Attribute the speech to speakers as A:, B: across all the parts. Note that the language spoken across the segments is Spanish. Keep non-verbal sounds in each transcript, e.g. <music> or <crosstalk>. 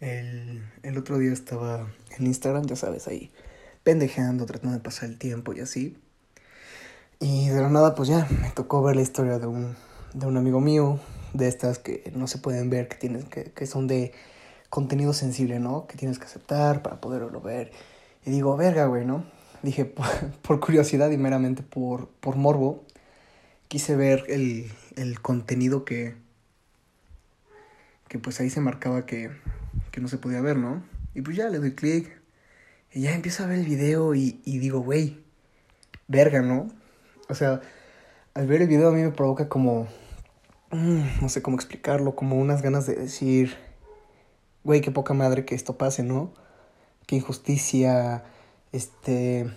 A: El, el otro día estaba en Instagram, ya sabes, ahí pendejeando, tratando de pasar el tiempo y así. Y de la nada, pues ya, me tocó ver la historia de un, de un amigo mío, de estas que no se pueden ver, que, tienes, que, que son de contenido sensible, ¿no? Que tienes que aceptar para poderlo ver. Y digo, verga, güey, ¿no? Dije, <laughs> por, curiosidad y meramente por, por morbo, quise ver el, el contenido que, que pues ahí se marcaba que, que no se podía ver, ¿no? Y pues ya le doy clic y ya empiezo a ver el video y, digo, güey, verga, ¿no? O sea, al ver el video a mí me provoca como, mm, no sé cómo explicarlo, como unas ganas de decir, güey, qué poca madre que esto pase, ¿no? Qué injusticia, este,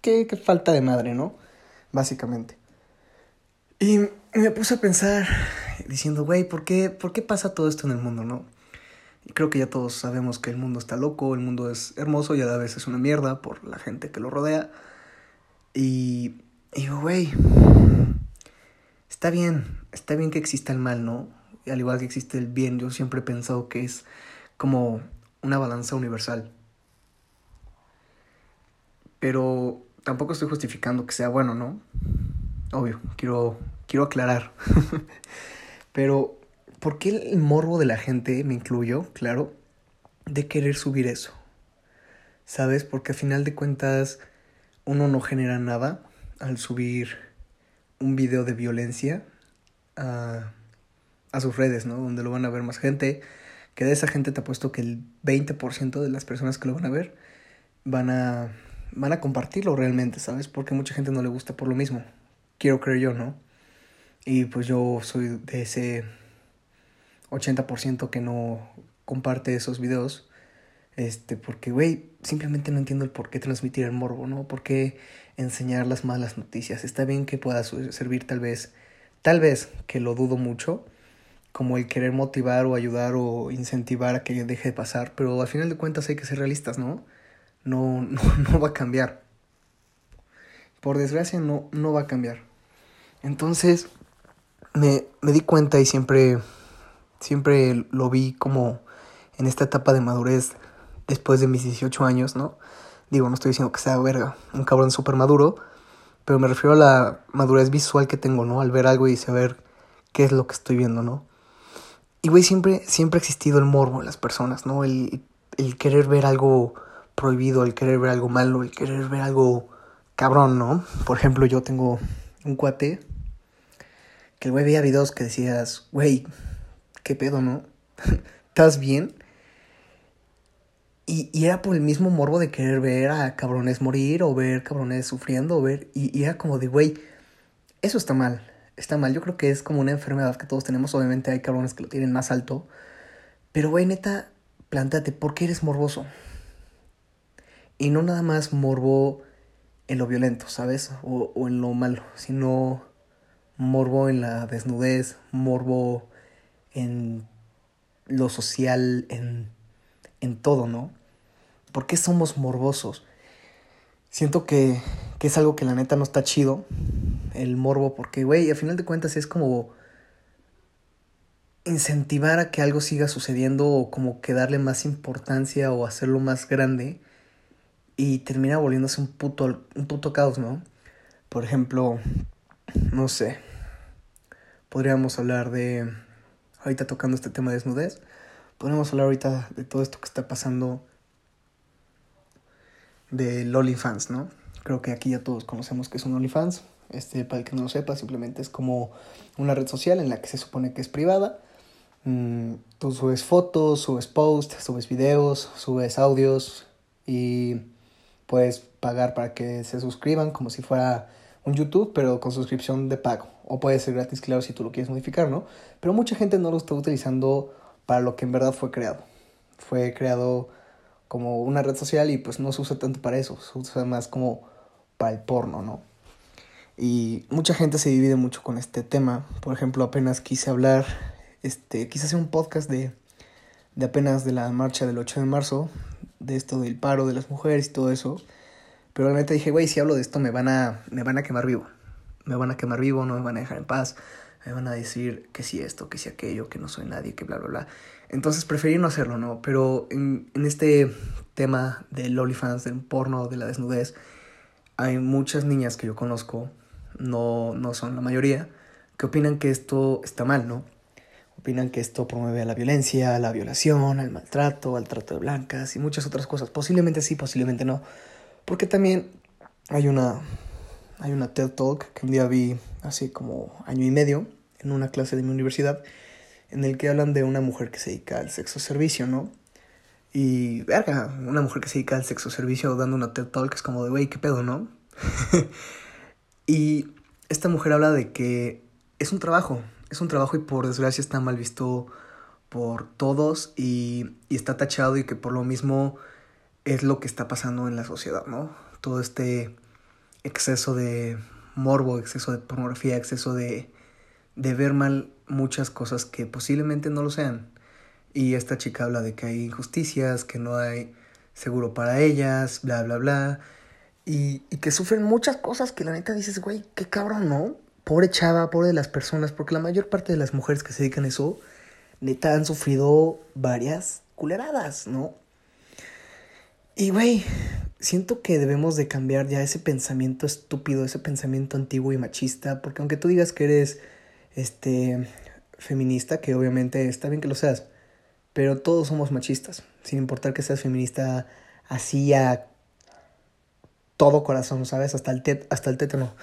A: qué, qué falta de madre, ¿no? Básicamente. Y me puse a pensar diciendo, güey, ¿por qué, ¿por qué pasa todo esto en el mundo, no? Creo que ya todos sabemos que el mundo está loco, el mundo es hermoso y a la vez es una mierda por la gente que lo rodea. Y, y güey, está bien, está bien que exista el mal, ¿no? Y al igual que existe el bien, yo siempre he pensado que es como una balanza universal. Pero tampoco estoy justificando que sea bueno, ¿no? Obvio, quiero, quiero aclarar. <laughs> Pero, ¿por qué el morbo de la gente, me incluyo, claro, de querer subir eso? ¿Sabes? Porque al final de cuentas uno no genera nada al subir un video de violencia a, a sus redes, ¿no? Donde lo van a ver más gente. Que de esa gente te apuesto que el 20% de las personas que lo van a ver van a, van a compartirlo realmente, ¿sabes? Porque mucha gente no le gusta por lo mismo. Quiero creer yo, ¿no? Y pues yo soy de ese 80% que no comparte esos videos. Este, porque, güey, simplemente no entiendo el por qué transmitir el morbo, ¿no? ¿Por qué enseñar las malas noticias? Está bien que pueda servir tal vez, tal vez, que lo dudo mucho, como el querer motivar o ayudar o incentivar a que deje de pasar, pero al final de cuentas hay que ser realistas, ¿no? No, <laughs> no, no va a cambiar. Por desgracia no, no va a cambiar. Entonces, me, me di cuenta y siempre, siempre lo vi como en esta etapa de madurez después de mis 18 años, ¿no? Digo, no estoy diciendo que sea verga, un cabrón súper maduro, pero me refiero a la madurez visual que tengo, ¿no? Al ver algo y saber qué es lo que estoy viendo, ¿no? Y, güey, siempre, siempre ha existido el morbo en las personas, ¿no? El, el querer ver algo prohibido, el querer ver algo malo, el querer ver algo cabrón, ¿no? Por ejemplo, yo tengo un cuate que el güey veía videos que decías, güey, ¿qué pedo, no? <laughs> ¿Estás bien? Y, y, era por el mismo morbo de querer ver a cabrones morir o ver cabrones sufriendo o ver... Y, era como de, güey, eso está mal, está mal. Yo creo que es como una enfermedad que todos tenemos. Obviamente hay cabrones que lo tienen más alto. Pero, güey, neta, plántate, ¿por qué eres morboso? Y no nada más morbo en lo violento, ¿sabes? O, o en lo malo, sino morbo en la desnudez, morbo en lo social, en, en todo, ¿no? ¿Por qué somos morbosos? Siento que, que es algo que la neta no está chido, el morbo, porque, güey, al final de cuentas es como incentivar a que algo siga sucediendo o como que darle más importancia o hacerlo más grande y termina volviéndose un puto, un puto caos, ¿no? Por ejemplo, no sé, podríamos hablar de, ahorita tocando este tema de desnudez, podríamos hablar ahorita de todo esto que está pasando del OnlyFans, ¿no? Creo que aquí ya todos conocemos que es un OnlyFans. Este, para el que no lo sepa, simplemente es como una red social en la que se supone que es privada. Mm, tú subes fotos, subes posts, subes videos, subes audios y puedes pagar para que se suscriban como si fuera un YouTube, pero con suscripción de pago. O puede ser gratis, claro, si tú lo quieres modificar, ¿no? Pero mucha gente no lo está utilizando para lo que en verdad fue creado. Fue creado como una red social y pues no se usa tanto para eso, se usa más como para el porno, ¿no? Y mucha gente se divide mucho con este tema. Por ejemplo, apenas quise hablar, este, quise hacer un podcast de, de apenas de la marcha del 8 de marzo, de esto del paro de las mujeres y todo eso. Pero realmente dije, güey, si hablo de esto me van a, me van a quemar vivo. Me van a quemar vivo, no me van a dejar en paz. me van a decir que si esto, que si aquello, que no soy nadie, que bla, bla, bla. Entonces preferí no hacerlo, ¿no? Pero en, en este tema del OnlyFans, del porno, de la desnudez, hay muchas niñas que yo conozco, no, no son la mayoría, que opinan que esto está mal, ¿no? Opinan que esto promueve a la violencia, a la violación, al maltrato, al trato de blancas y muchas otras cosas. Posiblemente sí, posiblemente no. Porque también hay una, hay una TED Talk que un día vi hace como año y medio en una clase de mi universidad en el que hablan de una mujer que se dedica al sexo servicio, ¿no? Y, verga, una mujer que se dedica al sexo servicio dando una TED Talk es como de, güey, ¿qué pedo, no? <laughs> y esta mujer habla de que es un trabajo, es un trabajo y por desgracia está mal visto por todos y, y está tachado y que por lo mismo es lo que está pasando en la sociedad, ¿no? Todo este exceso de morbo, exceso de pornografía, exceso de, de ver mal muchas cosas que posiblemente no lo sean. Y esta chica habla de que hay injusticias, que no hay seguro para ellas, bla, bla, bla. Y, y que sufren muchas cosas que la neta dices, güey, qué cabrón, ¿no? Pobre chava, pobre de las personas, porque la mayor parte de las mujeres que se dedican a eso, neta, han sufrido varias culeradas, ¿no? Y, güey, siento que debemos de cambiar ya ese pensamiento estúpido, ese pensamiento antiguo y machista, porque aunque tú digas que eres este, feminista, que obviamente está bien que lo seas, pero todos somos machistas, sin importar que seas feminista así a todo corazón, ¿sabes? Hasta el, tet hasta el tétano.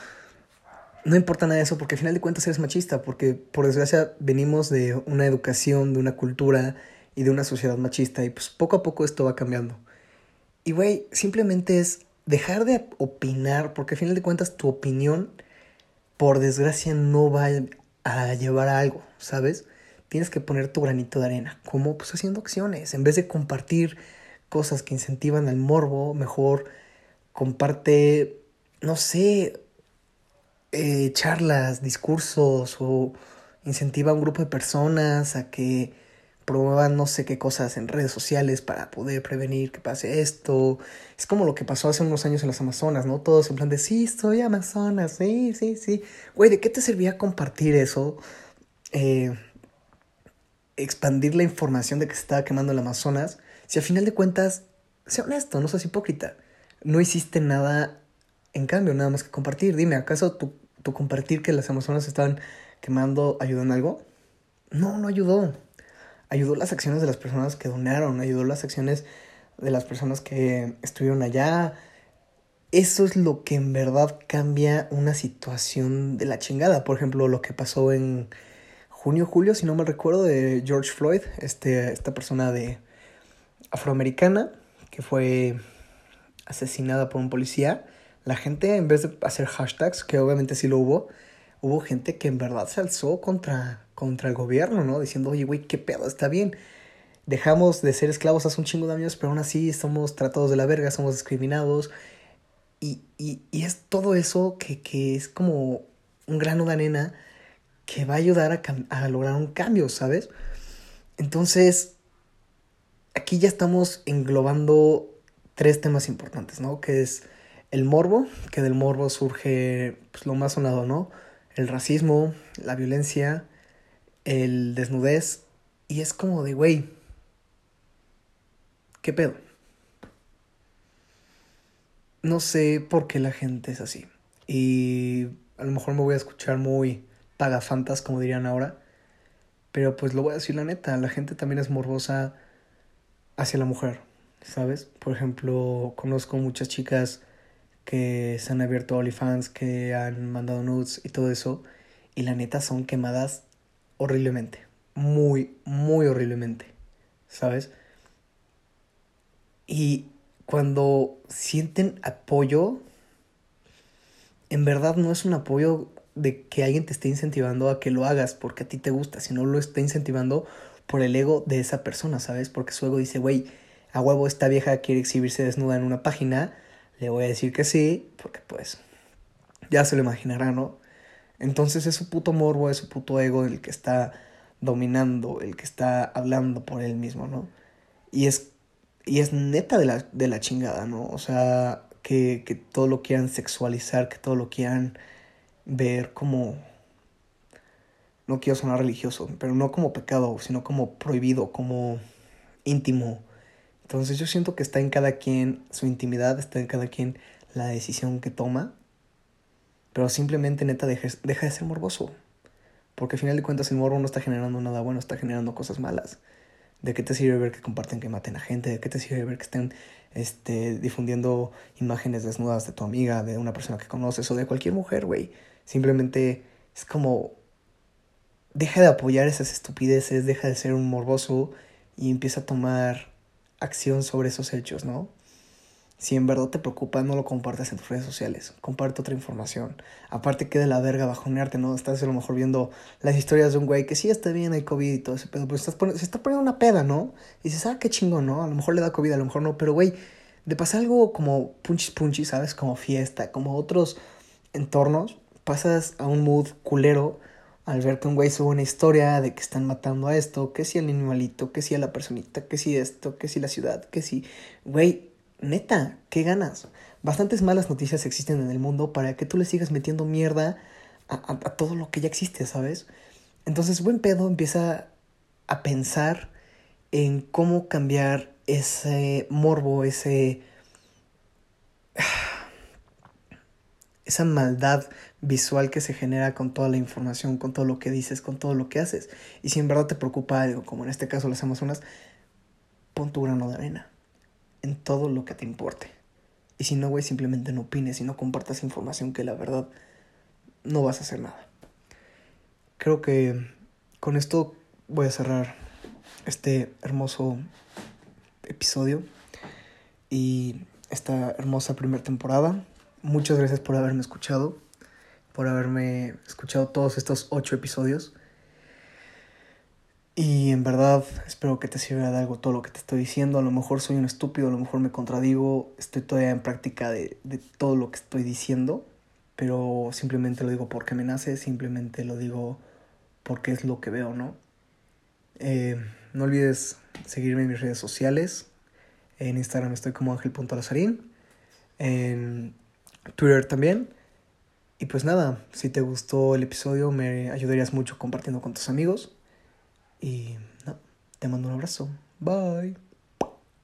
A: No importa nada de eso, porque al final de cuentas eres machista, porque por desgracia venimos de una educación, de una cultura y de una sociedad machista, y pues poco a poco esto va cambiando. Y güey, simplemente es dejar de opinar, porque al final de cuentas tu opinión, por desgracia, no va a llevar a algo, ¿sabes? Tienes que poner tu granito de arena. ¿Cómo? Pues haciendo acciones. En vez de compartir cosas que incentivan al morbo, mejor comparte, no sé, eh, charlas, discursos o incentiva a un grupo de personas a que promuevan no sé qué cosas en redes sociales para poder prevenir que pase esto. Es como lo que pasó hace unos años en las Amazonas, ¿no? Todos en plan de, sí, soy Amazonas, sí, sí, sí. Güey, ¿de qué te servía compartir eso? Eh, expandir la información de que se estaba quemando el Amazonas. Si al final de cuentas, sé honesto, no seas hipócrita. No hiciste nada en cambio, nada más que compartir. Dime, ¿acaso tu, tu compartir que las Amazonas estaban quemando ayudó en algo? No, no ayudó ayudó las acciones de las personas que donaron, ayudó las acciones de las personas que estuvieron allá. Eso es lo que en verdad cambia una situación de la chingada. Por ejemplo, lo que pasó en junio, julio, si no me recuerdo, de George Floyd, este, esta persona de afroamericana que fue asesinada por un policía. La gente, en vez de hacer hashtags, que obviamente sí lo hubo, hubo gente que en verdad se alzó contra, contra el gobierno, ¿no? Diciendo, oye, güey, qué pedo, está bien. Dejamos de ser esclavos hace un chingo de años, pero aún así somos tratados de la verga, somos discriminados. Y, y, y es todo eso que, que, es como un grano de arena que va a ayudar a, a lograr un cambio, ¿sabes? Entonces, aquí ya estamos englobando tres temas importantes, ¿no? Que es el morbo, que del morbo surge pues, lo más sonado, ¿no? El racismo, la violencia el desnudez y es como de, güey, ¿qué pedo? No sé por qué la gente es así. Y a lo mejor me voy a escuchar muy pagafantas, como dirían ahora. Pero pues lo voy a decir la neta, la gente también es morbosa hacia la mujer, ¿sabes? Por ejemplo, conozco muchas chicas que se han abierto OnlyFans, que han mandado nudes y todo eso. Y la neta son quemadas horriblemente. Muy, muy horriblemente. ¿Sabes? Y cuando sienten apoyo, en verdad no es un apoyo de que alguien te esté incentivando a que lo hagas porque a ti te gusta, sino lo está incentivando por el ego de esa persona, ¿sabes? Porque su ego dice, güey, a huevo esta vieja quiere exhibirse desnuda en una página, le voy a decir que sí, porque pues ya se lo imaginará, ¿no? Entonces es su puto morbo, es su puto ego el que está dominando, el que está hablando por él mismo, ¿no? Y es, y es neta de la, de la chingada, ¿no? O sea, que, que todo lo quieran sexualizar, que todo lo quieran ver como... no quiero sonar religioso, pero no como pecado, sino como prohibido, como íntimo. Entonces yo siento que está en cada quien su intimidad, está en cada quien la decisión que toma, pero simplemente neta deja, deja de ser morboso. Porque al final de cuentas el morbo no está generando nada bueno, está generando cosas malas. ¿De qué te sirve ver que comparten que maten a gente? ¿De qué te sirve ver que estén este, difundiendo imágenes desnudas de tu amiga, de una persona que conoces o de cualquier mujer, güey? Simplemente es como... Deja de apoyar esas estupideces, deja de ser un morboso y empieza a tomar acción sobre esos hechos, ¿no? Si en verdad te preocupa, no lo compartas en tus redes sociales. Comparte otra información. Aparte que de la verga bajonearte, ¿no? Estás a lo mejor viendo las historias de un güey que sí está bien, hay COVID y todo ese pedo. Pero estás se está poniendo una peda, ¿no? Y dices, ah, qué chingón, ¿no? A lo mejor le da COVID, a lo mejor no. Pero, güey, de pasar algo como punchis punchis, ¿sabes? Como fiesta, como otros entornos, pasas a un mood culero al ver que un güey sube una historia de que están matando a esto, que si al animalito, que si a la personita, que si esto, que si la ciudad, que si... Güey, neta, ¿qué ganas? Bastantes malas noticias existen en el mundo para que tú le sigas metiendo mierda a, todo lo que ya existe, ¿sabes? Entonces, buen pedo empieza a pensar en cómo cambiar ese morbo, ese. Esa maldad visual que se genera con toda la información, con todo lo que dices, con todo lo que haces. Y si en verdad te preocupa algo, como en este caso las Amazonas, pon tu grano de arena en todo lo que te importe. Y si no, güey, simplemente no opines y no compartas información que la verdad no vas a hacer nada. Creo que con esto voy a cerrar este hermoso episodio y esta hermosa primera temporada. Muchas gracias por haberme escuchado, por haberme escuchado todos estos ocho episodios. Y en verdad espero que te sirva de algo todo lo que te estoy diciendo. A lo mejor soy un estúpido, a lo mejor me contradigo, estoy todavía en práctica de, de todo lo que estoy diciendo, pero simplemente lo digo porque me nace, simplemente lo digo porque es lo que veo, ¿no? Eh, no olvides seguirme en mis redes sociales. En Instagram estoy como ángel.lazarín. En Twitter también. Y pues nada, si te gustó el episodio me ayudarías mucho compartiendo con tus amigos. Y no, te mando un abrazo. Bye.